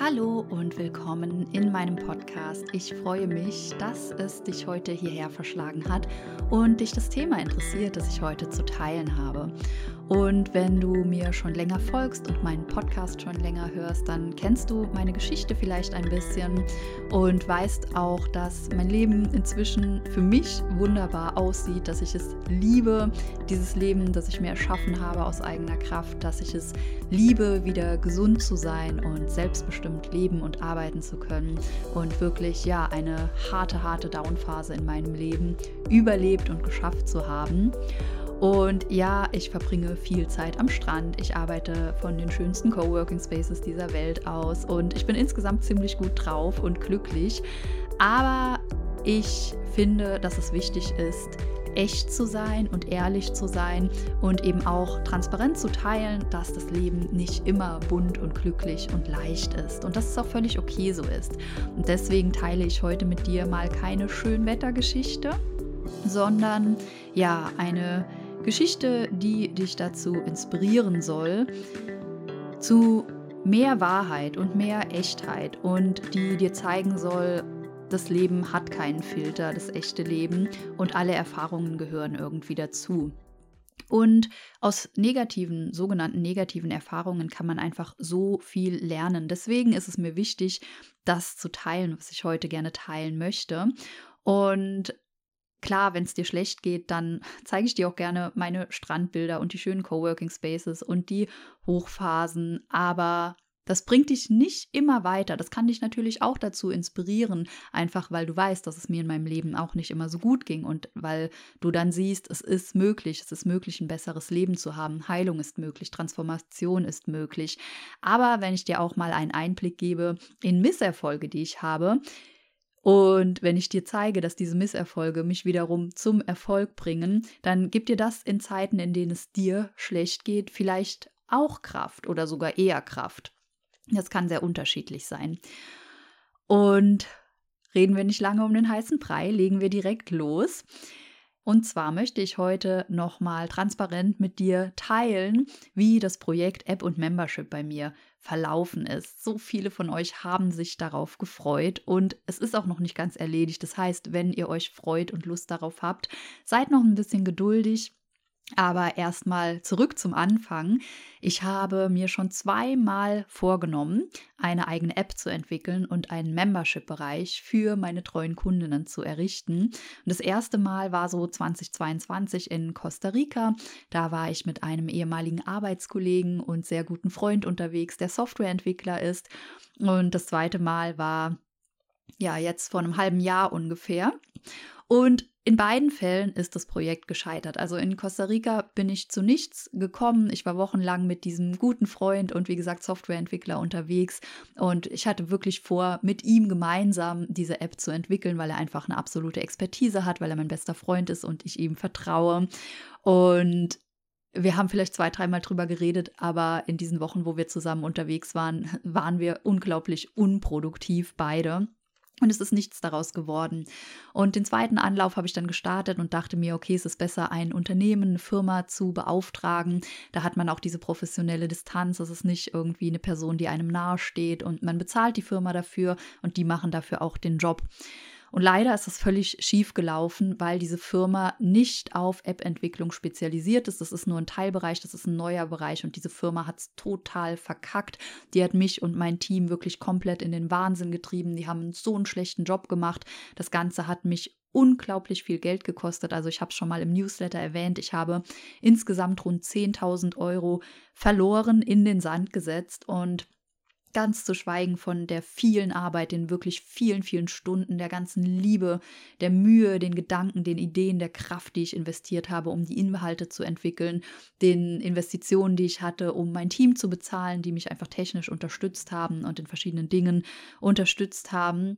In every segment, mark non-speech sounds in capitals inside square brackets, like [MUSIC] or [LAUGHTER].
Hallo und willkommen in meinem Podcast. Ich freue mich, dass es dich heute hierher verschlagen hat und dich das Thema interessiert, das ich heute zu teilen habe. Und wenn du mir schon länger folgst und meinen Podcast schon länger hörst, dann kennst du meine Geschichte vielleicht ein bisschen und weißt auch, dass mein Leben inzwischen für mich wunderbar aussieht, dass ich es liebe, dieses Leben, das ich mir erschaffen habe aus eigener Kraft, dass ich es liebe, wieder gesund zu sein und selbstbestimmt leben und arbeiten zu können und wirklich ja eine harte, harte Downphase in meinem Leben überlebt und geschafft zu haben. Und ja, ich verbringe viel Zeit am Strand. Ich arbeite von den schönsten Coworking Spaces dieser Welt aus und ich bin insgesamt ziemlich gut drauf und glücklich. Aber ich finde, dass es wichtig ist, echt zu sein und ehrlich zu sein und eben auch transparent zu teilen, dass das Leben nicht immer bunt und glücklich und leicht ist und dass es auch völlig okay so ist. Und deswegen teile ich heute mit dir mal keine Schönwettergeschichte, sondern ja, eine Geschichte, die dich dazu inspirieren soll, zu mehr Wahrheit und mehr Echtheit und die dir zeigen soll, das Leben hat keinen Filter, das echte Leben und alle Erfahrungen gehören irgendwie dazu. Und aus negativen, sogenannten negativen Erfahrungen kann man einfach so viel lernen. Deswegen ist es mir wichtig, das zu teilen, was ich heute gerne teilen möchte. Und Klar, wenn es dir schlecht geht, dann [LAUGHS] zeige ich dir auch gerne meine Strandbilder und die schönen Coworking Spaces und die Hochphasen, aber das bringt dich nicht immer weiter. Das kann dich natürlich auch dazu inspirieren, einfach weil du weißt, dass es mir in meinem Leben auch nicht immer so gut ging und weil du dann siehst, es ist möglich, es ist möglich, ein besseres Leben zu haben. Heilung ist möglich, Transformation ist möglich. Aber wenn ich dir auch mal einen Einblick gebe in Misserfolge, die ich habe, und wenn ich dir zeige, dass diese Misserfolge mich wiederum zum Erfolg bringen, dann gibt dir das in Zeiten, in denen es dir schlecht geht, vielleicht auch Kraft oder sogar eher Kraft. Das kann sehr unterschiedlich sein. Und reden wir nicht lange um den heißen Brei, legen wir direkt los. Und zwar möchte ich heute nochmal transparent mit dir teilen, wie das Projekt App und Membership bei mir verlaufen ist. So viele von euch haben sich darauf gefreut und es ist auch noch nicht ganz erledigt. Das heißt, wenn ihr euch freut und Lust darauf habt, seid noch ein bisschen geduldig. Aber erstmal zurück zum Anfang. Ich habe mir schon zweimal vorgenommen, eine eigene App zu entwickeln und einen Membership-Bereich für meine treuen Kundinnen zu errichten. Und das erste Mal war so 2022 in Costa Rica. Da war ich mit einem ehemaligen Arbeitskollegen und sehr guten Freund unterwegs, der Softwareentwickler ist. Und das zweite Mal war ja jetzt vor einem halben Jahr ungefähr. Und in beiden Fällen ist das Projekt gescheitert. Also in Costa Rica bin ich zu nichts gekommen. Ich war wochenlang mit diesem guten Freund und wie gesagt Softwareentwickler unterwegs und ich hatte wirklich vor, mit ihm gemeinsam diese App zu entwickeln, weil er einfach eine absolute Expertise hat, weil er mein bester Freund ist und ich ihm vertraue. Und wir haben vielleicht zwei, dreimal drüber geredet, aber in diesen Wochen, wo wir zusammen unterwegs waren, waren wir unglaublich unproduktiv beide. Und es ist nichts daraus geworden. Und den zweiten Anlauf habe ich dann gestartet und dachte mir, okay, es ist besser, ein Unternehmen, eine Firma zu beauftragen. Da hat man auch diese professionelle Distanz. Es ist nicht irgendwie eine Person, die einem nahesteht und man bezahlt die Firma dafür und die machen dafür auch den Job. Und leider ist das völlig schief gelaufen, weil diese Firma nicht auf App-Entwicklung spezialisiert ist. Das ist nur ein Teilbereich, das ist ein neuer Bereich und diese Firma hat es total verkackt. Die hat mich und mein Team wirklich komplett in den Wahnsinn getrieben. Die haben so einen schlechten Job gemacht. Das Ganze hat mich unglaublich viel Geld gekostet. Also ich habe es schon mal im Newsletter erwähnt. Ich habe insgesamt rund 10.000 Euro verloren, in den Sand gesetzt und Ganz zu schweigen von der vielen Arbeit, den wirklich vielen, vielen Stunden, der ganzen Liebe, der Mühe, den Gedanken, den Ideen, der Kraft, die ich investiert habe, um die Inhalte zu entwickeln, den Investitionen, die ich hatte, um mein Team zu bezahlen, die mich einfach technisch unterstützt haben und in verschiedenen Dingen unterstützt haben.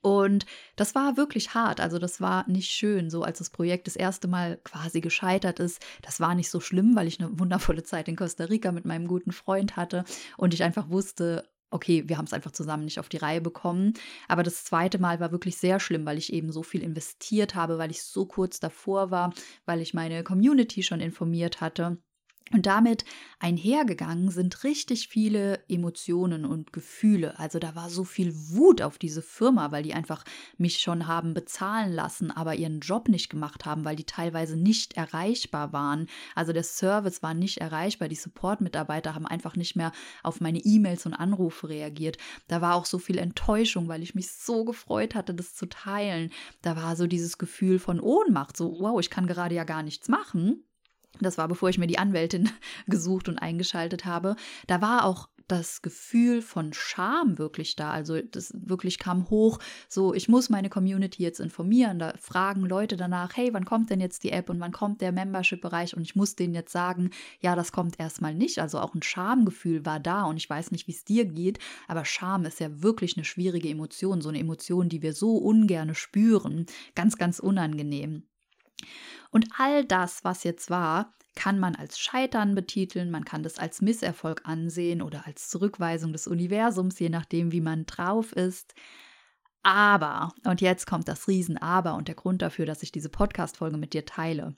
Und das war wirklich hart. Also das war nicht schön, so als das Projekt das erste Mal quasi gescheitert ist. Das war nicht so schlimm, weil ich eine wundervolle Zeit in Costa Rica mit meinem guten Freund hatte und ich einfach wusste, okay, wir haben es einfach zusammen nicht auf die Reihe bekommen. Aber das zweite Mal war wirklich sehr schlimm, weil ich eben so viel investiert habe, weil ich so kurz davor war, weil ich meine Community schon informiert hatte Und damit einhergegangen sind richtig viele Emotionen und Gefühle. Also da war so viel Wut auf diese Firma, weil die einfach mich schon haben bezahlen lassen, aber ihren Job nicht gemacht haben, weil die teilweise nicht erreichbar waren. Also der Service war nicht erreichbar. Die Support-Mitarbeiter haben einfach nicht mehr auf meine E-Mails und Anrufe reagiert. Da war auch so viel Enttäuschung, weil ich mich so gefreut hatte, das zu teilen. Da war so dieses Gefühl von Ohnmacht, so wow, ich kann gerade ja gar nichts machen. Das war bevor ich mir die Anwältin [LAUGHS] gesucht und eingeschaltet habe. Da war auch das Gefühl von Scham wirklich da. Also das wirklich kam hoch, so ich muss meine Community jetzt informieren. Da fragen Leute danach, hey, wann kommt denn jetzt die App und wann kommt der Membership-Bereich? Und ich muss denen jetzt sagen, ja, das kommt erstmal nicht. Also auch ein Schamgefühl war da und ich weiß nicht, wie es dir geht, aber Scham ist ja wirklich eine schwierige Emotion, so eine Emotion, die wir so ungern spüren. Ganz, ganz unangenehm. Und all das, was jetzt war, kann man als Scheitern betiteln, man kann das als Misserfolg ansehen oder als Zurückweisung des Universums, je nachdem, wie man drauf ist. Aber, und jetzt kommt das Riesen-Aber und der Grund dafür, dass ich diese Podcast-Folge mit dir teile.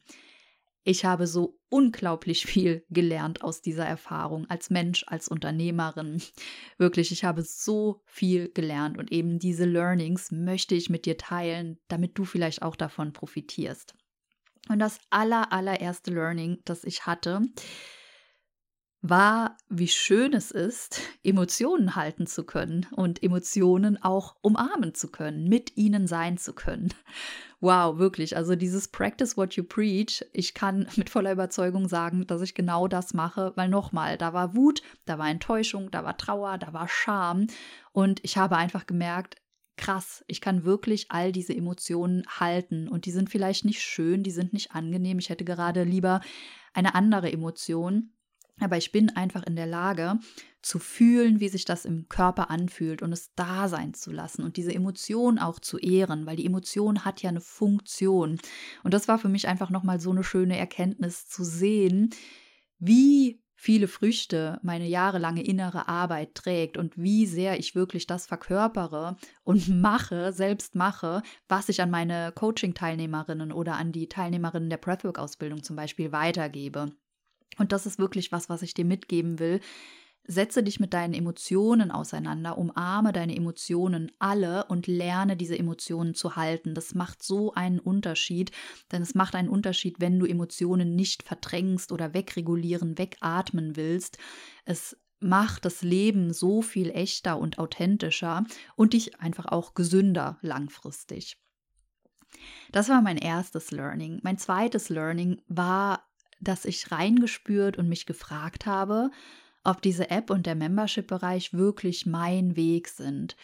Ich habe so unglaublich viel gelernt aus dieser Erfahrung als Mensch, als Unternehmerin. Wirklich, ich habe so viel gelernt und eben diese Learnings möchte ich mit dir teilen, damit du vielleicht auch davon profitierst. Und das aller, allererste Learning, das ich hatte, war, wie schön es ist, Emotionen halten zu können und Emotionen auch umarmen zu können, mit ihnen sein zu können. Wow, wirklich. Also dieses Practice what you preach, ich kann mit voller Überzeugung sagen, dass ich genau das mache, weil nochmal, da war Wut, da war Enttäuschung, da war Trauer, da war Scham und ich habe einfach gemerkt, krass, ich kann wirklich all diese Emotionen halten und die sind vielleicht nicht schön, die sind nicht angenehm. Ich hätte gerade lieber eine andere Emotion, aber ich bin einfach in der Lage zu fühlen, wie sich das im Körper anfühlt und es da sein zu lassen und diese Emotion auch zu ehren, weil die Emotion hat ja eine Funktion. Und das war für mich einfach nochmal so eine schöne Erkenntnis zu sehen, wie viele Früchte meine jahrelange innere Arbeit trägt und wie sehr ich wirklich das verkörpere und mache, selbst mache, was ich an meine Coaching-Teilnehmerinnen oder an die Teilnehmerinnen der Breathwork-Ausbildung zum Beispiel weitergebe. Und das ist wirklich was, was ich dir mitgeben will, Setze dich mit deinen Emotionen auseinander, umarme deine Emotionen alle und lerne diese Emotionen zu halten. Das macht so einen Unterschied, denn es macht einen Unterschied, wenn du Emotionen nicht verdrängst oder wegregulieren, wegatmen willst. Es macht das Leben so viel echter und authentischer und dich einfach auch gesünder langfristig. Das war mein erstes Learning. Mein zweites Learning war, dass ich reingespürt und mich gefragt habe, ob diese App und der Membership-Bereich wirklich mein Weg sind.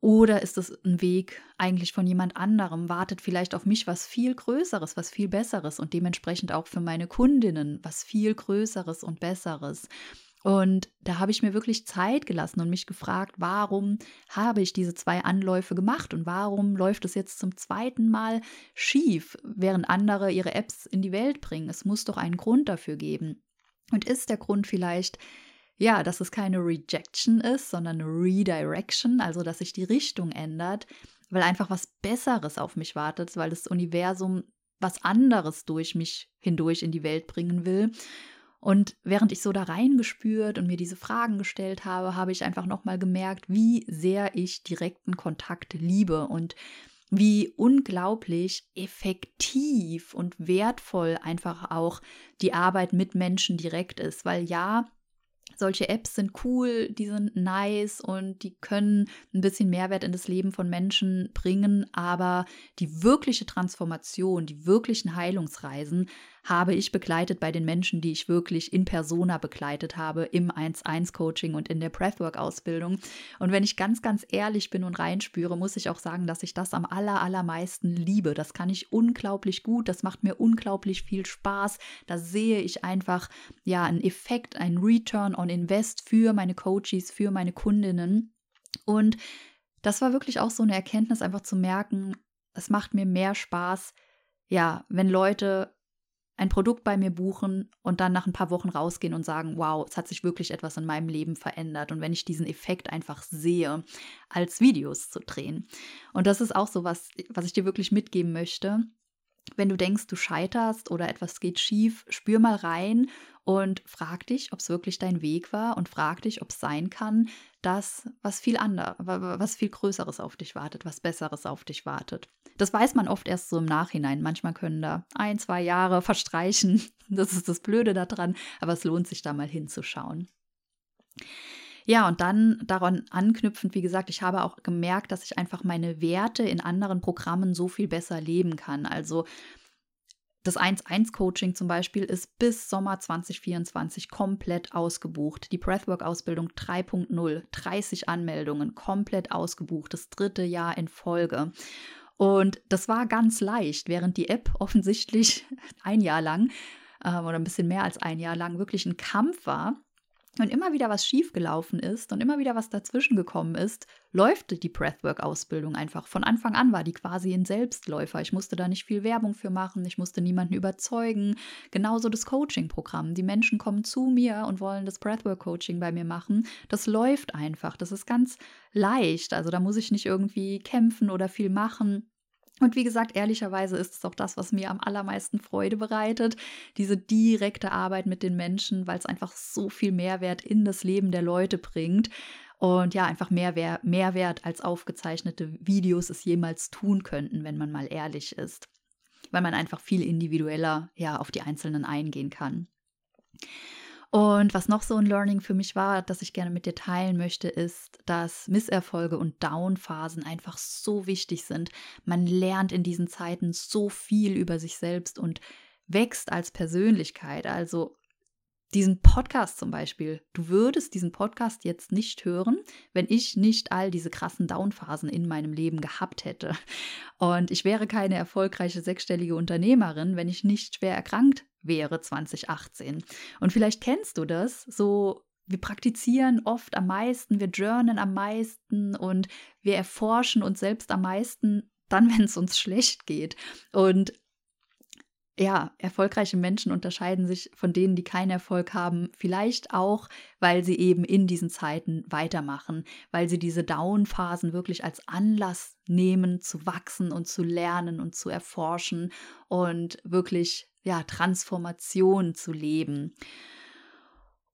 Oder ist es ein Weg eigentlich von jemand anderem? Wartet vielleicht auf mich was viel Größeres, was viel Besseres und dementsprechend auch für meine Kundinnen was viel Größeres und Besseres? Und da habe ich mir wirklich Zeit gelassen und mich gefragt, warum habe ich diese zwei Anläufe gemacht und warum läuft es jetzt zum zweiten Mal schief, während andere ihre Apps in die Welt bringen? Es muss doch einen Grund dafür geben. Und ist der Grund vielleicht, ja, dass es keine Rejection ist, sondern Redirection, also dass sich die Richtung ändert, weil einfach was Besseres auf mich wartet, weil das Universum was anderes durch mich hindurch in die Welt bringen will. Und während ich so da reingespürt und mir diese Fragen gestellt habe, habe ich einfach nochmal gemerkt, wie sehr ich direkten Kontakt liebe und wie unglaublich effektiv und wertvoll einfach auch die Arbeit mit Menschen direkt ist. Weil ja, solche Apps sind cool, die sind nice und die können ein bisschen Mehrwert in das Leben von Menschen bringen, aber die wirkliche Transformation, die wirklichen Heilungsreisen habe ich begleitet bei den Menschen, die ich wirklich in Persona begleitet habe, im 1-1-Coaching und in der Breathwork-Ausbildung. Und wenn ich ganz, ganz ehrlich bin und reinspüre, muss ich auch sagen, dass ich das am aller, allermeisten liebe. Das kann ich unglaublich gut, das macht mir unglaublich viel Spaß. Da sehe ich einfach, ja, einen Effekt, einen Return on Invest für meine Coaches, für meine Kundinnen. Und das war wirklich auch so eine Erkenntnis, einfach zu merken, es macht mir mehr Spaß, ja, wenn Leute ein Produkt bei mir buchen und dann nach ein paar Wochen rausgehen und sagen, wow, es hat sich wirklich etwas in meinem Leben verändert. Und wenn ich diesen Effekt einfach sehe, als Videos zu drehen. Und das ist auch so was, was ich dir wirklich mitgeben möchte. Wenn du denkst, du scheiterst oder etwas geht schief, spür mal rein und frag dich, ob es wirklich dein Weg war und frag dich, ob es sein kann, dass was viel anderes, was viel Größeres auf dich wartet, was Besseres auf dich wartet. Das weiß man oft erst so im Nachhinein. Manchmal können da ein, zwei Jahre [LAUGHS] verstreichen. Das ist das Blöde daran, aber es lohnt sich da mal hinzuschauen. Ja, und dann daran anknüpfend, wie gesagt, ich habe auch gemerkt, dass ich einfach meine Werte in anderen Programmen so viel besser leben kann. Also das 1-1-Coaching zum Beispiel ist bis Sommer 2024 komplett ausgebucht. Die Breathwork-Ausbildung 3.0, 30 Anmeldungen, komplett ausgebucht, das dritte Jahr in Folge. Und das war ganz leicht, während die App [LAUGHS] offensichtlich ein Jahr lang äh, oder ein bisschen mehr als ein Jahr lang wirklich ein Kampf war und immer wieder was schiefgelaufen ist und immer wieder was dazwischen gekommen ist, läuft die Breathwork-Ausbildung einfach. Von Anfang an war die quasi ein Selbstläufer. Ich musste da nicht viel Werbung für machen, ich musste niemanden überzeugen. Genauso das Coaching-Programm. Die Menschen kommen zu mir und wollen das Breathwork-Coaching bei mir machen. Das läuft einfach. Das ist ganz leicht. Also da muss ich nicht irgendwie kämpfen oder viel machen. Und wie gesagt, ehrlicherweise ist es auch das, was mir am allermeisten Freude bereitet, diese direkte Arbeit mit den Menschen, weil es einfach so viel Mehrwert in das Leben der Leute bringt. Und ja, einfach mehr Mehrwert als aufgezeichnete Videos es jemals tun könnten, wenn man mal ehrlich ist. Weil man einfach viel individueller ja auf die Einzelnen eingehen kann. Und was noch so ein Learning für mich war, das ich gerne mit dir teilen möchte, ist, dass Misserfolge und Downphasen einfach so wichtig sind. Man lernt in diesen Zeiten so viel über sich selbst und wächst als Persönlichkeit. Also diesen Podcast zum Beispiel. Du würdest diesen Podcast jetzt nicht hören, wenn ich nicht all diese krassen Downphasen in meinem Leben gehabt hätte. Und ich wäre keine erfolgreiche sechsstellige Unternehmerin, wenn ich nicht schwer erkrankt wäre 2018. Und vielleicht kennst du das, so wir praktizieren oft am meisten, wir journalen am meisten und wir erforschen uns selbst am meisten dann, [LAUGHS] wenn es uns schlecht geht. Und ja, erfolgreiche Menschen unterscheiden sich von denen, die keinen Erfolg haben, vielleicht auch, weil sie eben in diesen Zeiten weitermachen, weil sie diese Down-Phasen wirklich als Anlass nehmen, zu wachsen und zu lernen und zu erforschen und wirklich ja, Transformation zu leben.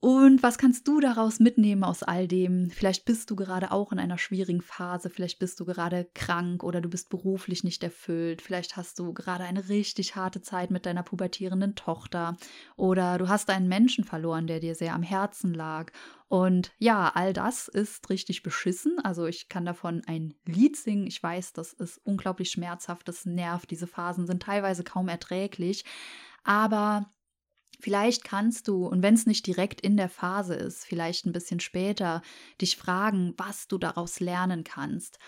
Und was kannst du daraus mitnehmen aus all dem? Vielleicht bist du gerade auch in einer schwierigen Phase, vielleicht bist du gerade krank oder du bist beruflich nicht erfüllt, vielleicht hast du gerade eine richtig harte Zeit mit deiner pubertierenden Tochter oder du hast einen Menschen verloren, der dir sehr am Herzen lag. Und ja, all das ist richtig beschissen. Also ich kann davon ein Lied singen. Ich weiß, das ist unglaublich schmerzhaft, das nervt. Diese Phasen sind teilweise kaum erträglich. Aber Vielleicht kannst du, und wenn es nicht direkt in der Phase ist, vielleicht ein bisschen später, dich fragen, was du daraus lernen kannst.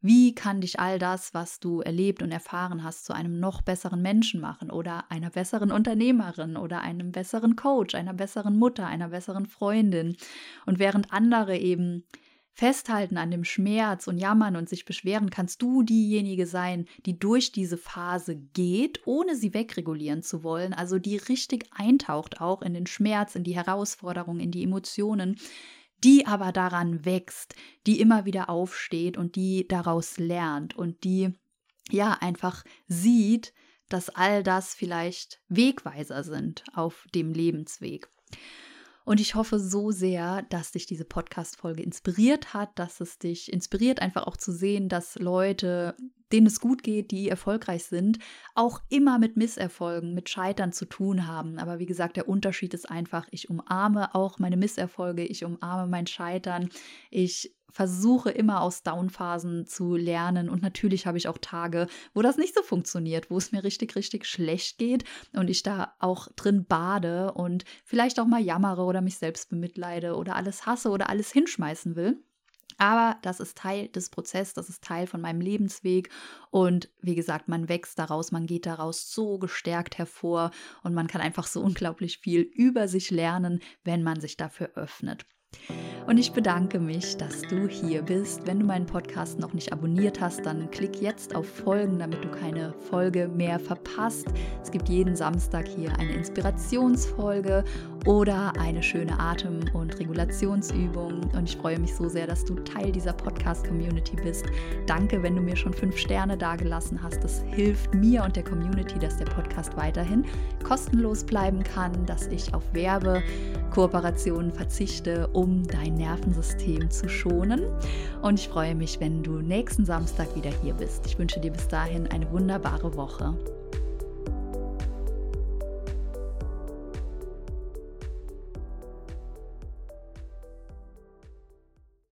Wie kann dich all das, was du erlebt und erfahren hast, zu einem noch besseren Menschen machen oder einer besseren Unternehmerin oder einem besseren Coach, einer besseren Mutter, einer besseren Freundin? Und während andere eben festhalten an dem Schmerz und jammern und sich beschweren, kannst du diejenige sein, die durch diese Phase geht, ohne sie wegregulieren zu wollen, also die richtig eintaucht auch in den Schmerz, in die Herausforderung, in die Emotionen, die aber daran wächst, die immer wieder aufsteht und die daraus lernt und die ja einfach sieht, dass all das vielleicht Wegweiser sind auf dem Lebensweg. Und ich hoffe so sehr, dass dich diese Podcast-Folge inspiriert hat, dass es dich inspiriert, einfach auch zu sehen, dass Leute, denen es gut geht, die erfolgreich sind, auch immer mit Misserfolgen, mit Scheitern zu tun haben. Aber wie gesagt, der Unterschied ist einfach, ich umarme auch meine Misserfolge, ich umarme mein Scheitern, ich versuche immer aus Downphasen zu lernen und natürlich habe ich auch Tage, wo das nicht so funktioniert, wo es mir richtig, richtig schlecht geht und ich da auch drin bade und vielleicht auch mal jammere oder mich selbst bemitleide oder alles hasse oder alles hinschmeißen will. Aber das ist Teil des Prozesses, das ist Teil von meinem Lebensweg. Und wie gesagt, man wächst daraus, man geht daraus so gestärkt hervor und man kann einfach so unglaublich viel über sich lernen, wenn man sich dafür öffnet. Und ich bedanke mich, dass du hier bist. Wenn du meinen Podcast noch nicht abonniert hast, dann klick jetzt auf Folgen, damit du keine Folge mehr verpasst. Es gibt jeden Samstag hier eine Inspirationsfolge oder eine schöne Atem- und Regulationsübung. Und ich freue mich so sehr, dass du Teil dieser Podcast-Community bist. Danke, wenn du mir schon fünf Sterne dagelassen hast. Das hilft mir und der Community, dass der Podcast weiterhin kostenlos bleiben kann, dass ich auf Werbekooperationen verzichte, um dein Nervensystem zu schonen. Und ich freue mich, wenn du nächsten Samstag wieder hier bist. Ich wünsche dir bis dahin eine wunderbare Woche.